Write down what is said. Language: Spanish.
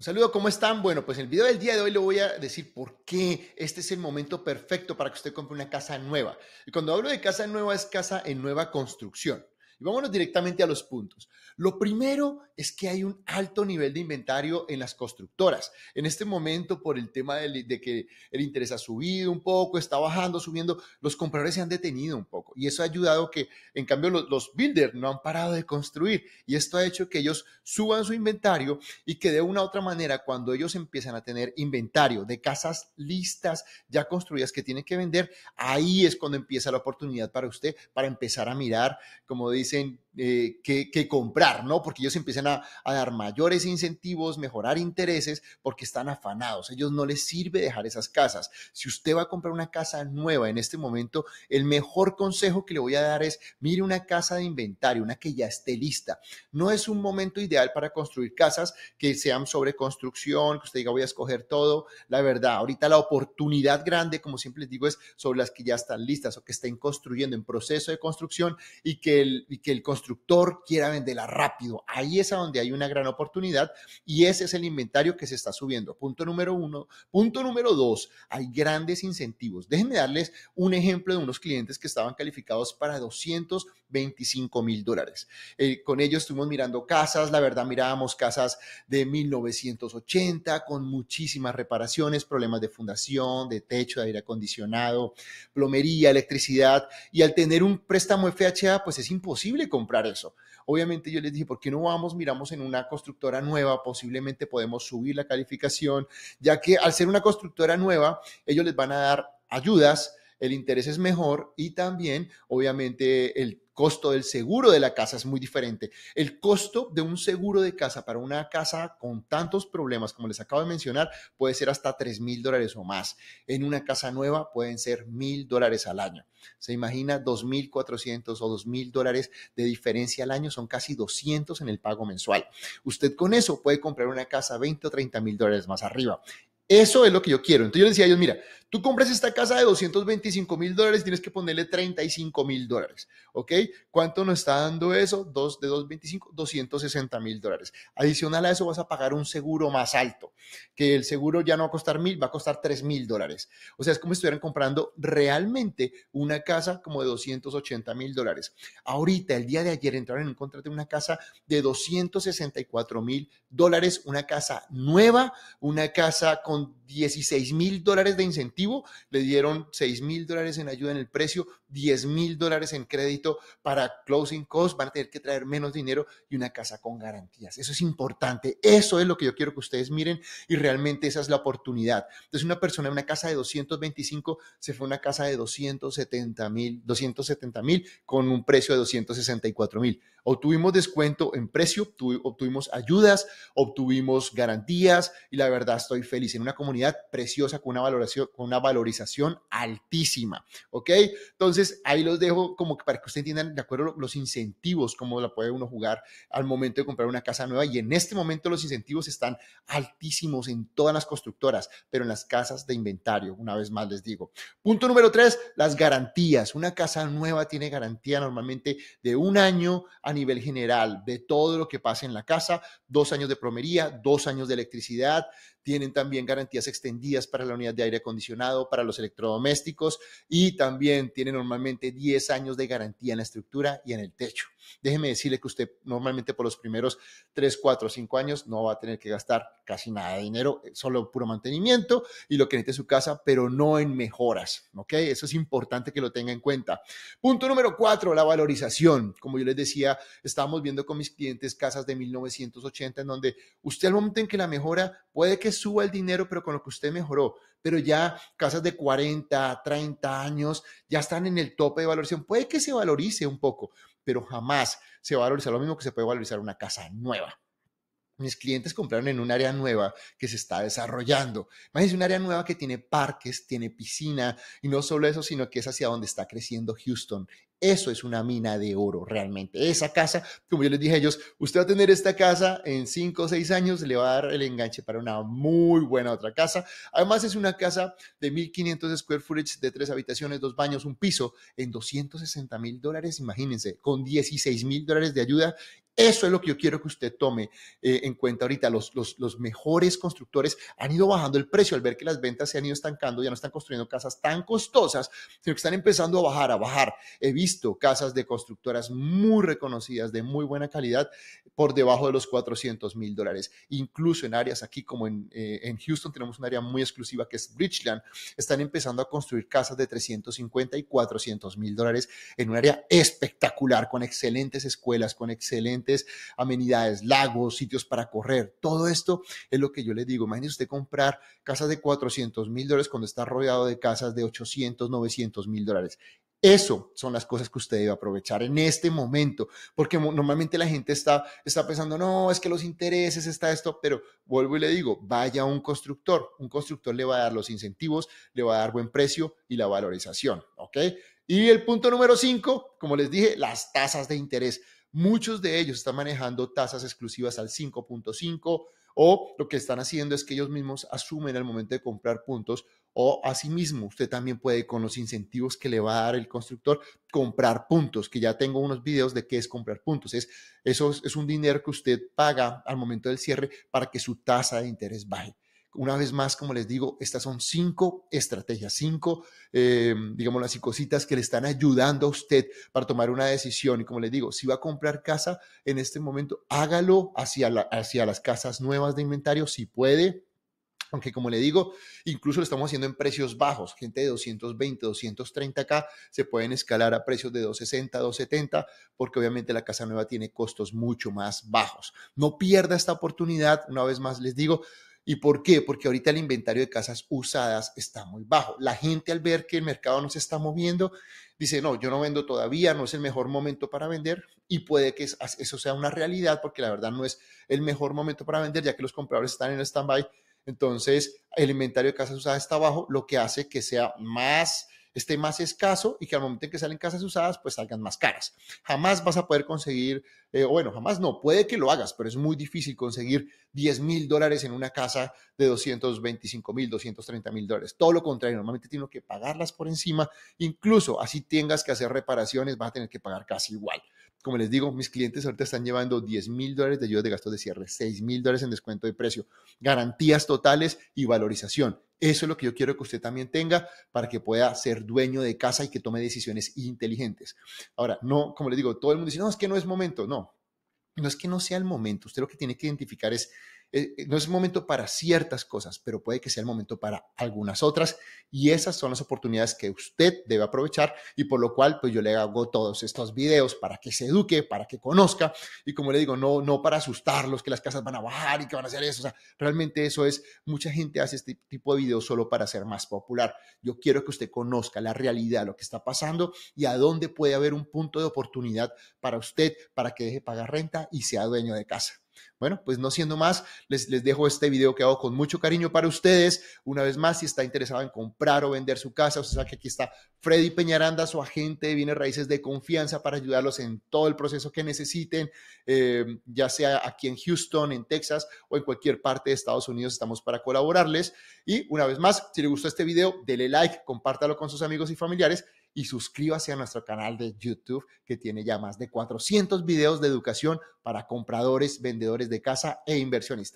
Un saludo, ¿cómo están? Bueno, pues en el video del día de hoy le voy a decir por qué este es el momento perfecto para que usted compre una casa nueva. Y cuando hablo de casa nueva es casa en nueva construcción. Y vámonos directamente a los puntos. Lo primero es que hay un alto nivel de inventario en las constructoras. En este momento, por el tema de, que el interés ha subido un poco, está bajando, subiendo, los compradores se han detenido un poco. Y eso ha ayudado que, en cambio, los, los builders no han parado de construir. Y esto ha hecho que ellos suban su inventario y que de una u otra manera, cuando ellos empiezan a tener inventario de casas listas, ya construidas que tienen que vender, ahí es cuando empieza la oportunidad para usted, para empezar a mirar, como dice, dicen eh, que, comprar, ¿no? Porque ellos empiezan a, dar mayores incentivos, mejorar intereses, porque están afanados. ellos no les sirve dejar esas casas. Si usted va a comprar una casa nueva en este momento, el mejor consejo que le voy a dar es, mire una casa de inventario, una que ya esté lista. No es un momento ideal para construir casas que sean sobre construcción, que usted diga, voy a escoger todo. La verdad, ahorita la oportunidad grande, como siempre les digo, es sobre las que ya están listas o que estén construyendo en proceso de construcción y que el, y que el constructor constructor quiera venderla rápido. Ahí es a donde hay una gran oportunidad y ese es el inventario que se está subiendo. Punto número uno. Punto número dos, hay grandes incentivos. Déjenme darles un ejemplo de unos clientes que estaban calificados para 225 mil dólares. Eh, con ellos estuvimos mirando casas, la verdad mirábamos casas de 1980 con muchísimas reparaciones, problemas de fundación, de techo, de aire acondicionado, plomería, electricidad y al tener un préstamo FHA pues es imposible comprar eso. Obviamente yo les dije, ¿por qué no vamos, miramos en una constructora nueva? Posiblemente podemos subir la calificación, ya que al ser una constructora nueva, ellos les van a dar ayudas, el interés es mejor y también, obviamente, el costo del seguro de la casa es muy diferente. El costo de un seguro de casa para una casa con tantos problemas como les acabo de mencionar puede ser hasta 3 mil dólares o más. En una casa nueva pueden ser mil dólares al año. Se imagina 2.400 o 2.000 dólares de diferencia al año, son casi 200 en el pago mensual. Usted con eso puede comprar una casa 20 o 30 mil dólares más arriba. Eso es lo que yo quiero. Entonces yo les decía a ellos, mira, tú compras esta casa de 225 mil dólares, tienes que ponerle 35 mil dólares, ¿ok? ¿Cuánto nos está dando eso? Dos, de 225, 260 mil dólares. Adicional a eso vas a pagar un seguro más alto, que el seguro ya no va a costar mil, va a costar 3 mil dólares. O sea, es como si estuvieran comprando realmente una casa como de 280 mil dólares. Ahorita, el día de ayer, entraron en un contrato de una casa de 264 mil dólares, una casa nueva, una casa con 16 mil dólares de incentivo, le dieron 6 mil dólares en ayuda en el precio, 10 mil dólares en crédito para closing costs, van a tener que traer menos dinero y una casa con garantías. Eso es importante, eso es lo que yo quiero que ustedes miren y realmente esa es la oportunidad. Entonces una persona en una casa de 225 se fue a una casa de 270 mil, 270 mil con un precio de 264 mil. Obtuvimos descuento en precio, obtuvimos ayudas, obtuvimos garantías y la verdad estoy feliz en una comunidad preciosa con una valoración, con una valorización altísima. ¿Ok? Entonces ahí los dejo como para que ustedes entiendan de acuerdo los incentivos, cómo la puede uno jugar al momento de comprar una casa nueva. Y en este momento los incentivos están altísimos en todas las constructoras, pero en las casas de inventario, una vez más les digo. Punto número tres, las garantías. Una casa nueva tiene garantía normalmente de un año a nivel general de todo lo que pasa en la casa, dos años de plomería, dos años de electricidad, tienen también garantías extendidas para la unidad de aire acondicionado, para los electrodomésticos y también tienen normalmente 10 años de garantía en la estructura y en el techo. Déjeme decirle que usted normalmente por los primeros 3, 4, 5 años no va a tener que gastar casi nada de dinero, eh, solo puro mantenimiento y lo que necesite su casa, pero no en mejoras. ¿Ok? Eso es importante que lo tenga en cuenta. Punto número 4, la valorización. Como yo les decía, estábamos viendo con mis clientes casas de 1980 en donde usted al momento en que la mejora puede que suba el dinero, pero con lo que usted mejoró, pero ya casas de 40, 30 años ya están en el tope de valoración. Puede que se valorice un poco, pero jamás se va a valorizar lo mismo que se puede valorizar una casa nueva. Mis clientes compraron en un área nueva que se está desarrollando. Imagínense un área nueva que tiene parques, tiene piscina y no solo eso, sino que es hacia donde está creciendo Houston. Eso es una mina de oro realmente. Esa casa, como yo les dije a ellos, usted va a tener esta casa en 5 o 6 años, le va a dar el enganche para una muy buena otra casa. Además es una casa de 1.500 square footage, de tres habitaciones, dos baños, un piso, en 260 mil dólares, imagínense, con 16 mil dólares de ayuda Eso es lo que yo quiero que usted tome eh, en cuenta ahorita. Los, los, mejores constructores han ido bajando el precio al ver que las ventas se han ido estancando, ya no están construyendo casas tan costosas, sino que están empezando a bajar, a bajar. He visto casas de constructoras muy reconocidas, de muy buena calidad, por debajo de los 400 mil dólares. Incluso en áreas aquí como en, eh, en Houston tenemos un área muy exclusiva que es Bridgeland, están empezando a construir casas de 350 y 400 mil dólares en un área espectacular, con excelentes escuelas, con excelentes amenidades, lagos, sitios para correr. Todo esto es lo que yo le digo. Imagínese usted comprar casas de 400 mil dólares cuando está rodeado de casas de 800, 900 mil dólares. Eso son las cosas que usted debe aprovechar en este momento, porque normalmente la gente está, está pensando, no, es que los intereses, está esto, pero vuelvo y le digo, vaya a un constructor, un constructor le va a dar los incentivos, le va a dar buen precio y la valorización, ¿ok? Y el punto número cinco, como les dije, las tasas de interés. Muchos de ellos están manejando tasas exclusivas al 5.5 o lo que están haciendo es que ellos mismos asumen al momento de comprar puntos o asimismo usted también puede con los incentivos que le va a dar el constructor comprar puntos, que ya tengo unos videos de qué es comprar puntos. Es, eso es un dinero que usted paga al momento del cierre para que su tasa de interés baje. Una vez más, como les digo, estas son cinco estrategias, cinco, eh, digamos, las cositas que le están ayudando a usted para tomar una decisión. Y como les digo, si va a comprar casa en este momento, hágalo hacia, hacia las casas nuevas de inventario, si puede, aunque como le digo, incluso lo estamos haciendo en precios bajos. Gente de 220, 230K se pueden escalar a precios de 260, 270, porque obviamente la casa nueva tiene costos mucho más bajos. No pierda esta oportunidad. Una vez más les digo, ¿Y por qué? Porque ahorita el inventario de casas usadas está muy bajo. La gente al ver que el mercado no se está moviendo, dice, no, yo no vendo todavía, no es el mejor momento para vender y puede que eso sea una realidad porque la verdad no es el mejor momento para vender ya que los compradores están en stand-by. Entonces, el inventario de casas usadas está bajo, lo que hace que sea más esté más escaso y que al momento en que salen casas usadas, pues salgan más caras. Jamás vas a poder conseguir, eh, bueno, jamás no, puede que lo hagas, pero es muy difícil conseguir 10 mil dólares en una casa de 225 mil, 230 mil dólares. Todo lo contrario, normalmente tienes que pagarlas por encima, incluso así tengas que hacer reparaciones, vas a tener que pagar casi igual. Como les digo, mis clientes ahorita están llevando 10 mil dólares de ayuda de gastos de cierre, 6 mil dólares en descuento de precio, garantías totales y valorización. Eso es lo que yo quiero que usted también tenga para que pueda ser dueño de casa y que tome decisiones inteligentes. Ahora, no, como les digo, todo el mundo dice, no, es que no es momento. No, no es que no sea el momento. Usted lo que tiene que identificar es eh, no es momento para ciertas cosas, pero puede que sea el momento para algunas otras y esas son las oportunidades que usted debe aprovechar y por lo cual pues yo le hago todos estos videos para que se eduque, para que conozca y como le digo, no, no para asustarlos que las casas van a bajar y que van a hacer eso, o sea, realmente eso es, mucha gente hace este tipo de videos solo para ser más popular. Yo quiero que usted conozca la realidad, lo que está pasando y a dónde puede haber un punto de oportunidad para usted, para que deje pagar renta y sea dueño de casa. Bueno, pues no siendo más, les, les dejo este video que hago con mucho cariño para ustedes. Una vez más, si está interesado en comprar o vender su casa, usted sabe que aquí está Freddy Peñaranda, su agente de bienes raíces de confianza para ayudarlos en todo el proceso que necesiten, eh, ya sea aquí en Houston, en Texas o en cualquier parte de Estados Unidos, estamos para colaborarles. Y una vez más, si le gustó este video, dele like, compártalo con sus amigos y familiares y suscríbase a nuestro canal de YouTube que tiene ya más de 400 videos de educación para compradores, vendedores de casa e inversionistas.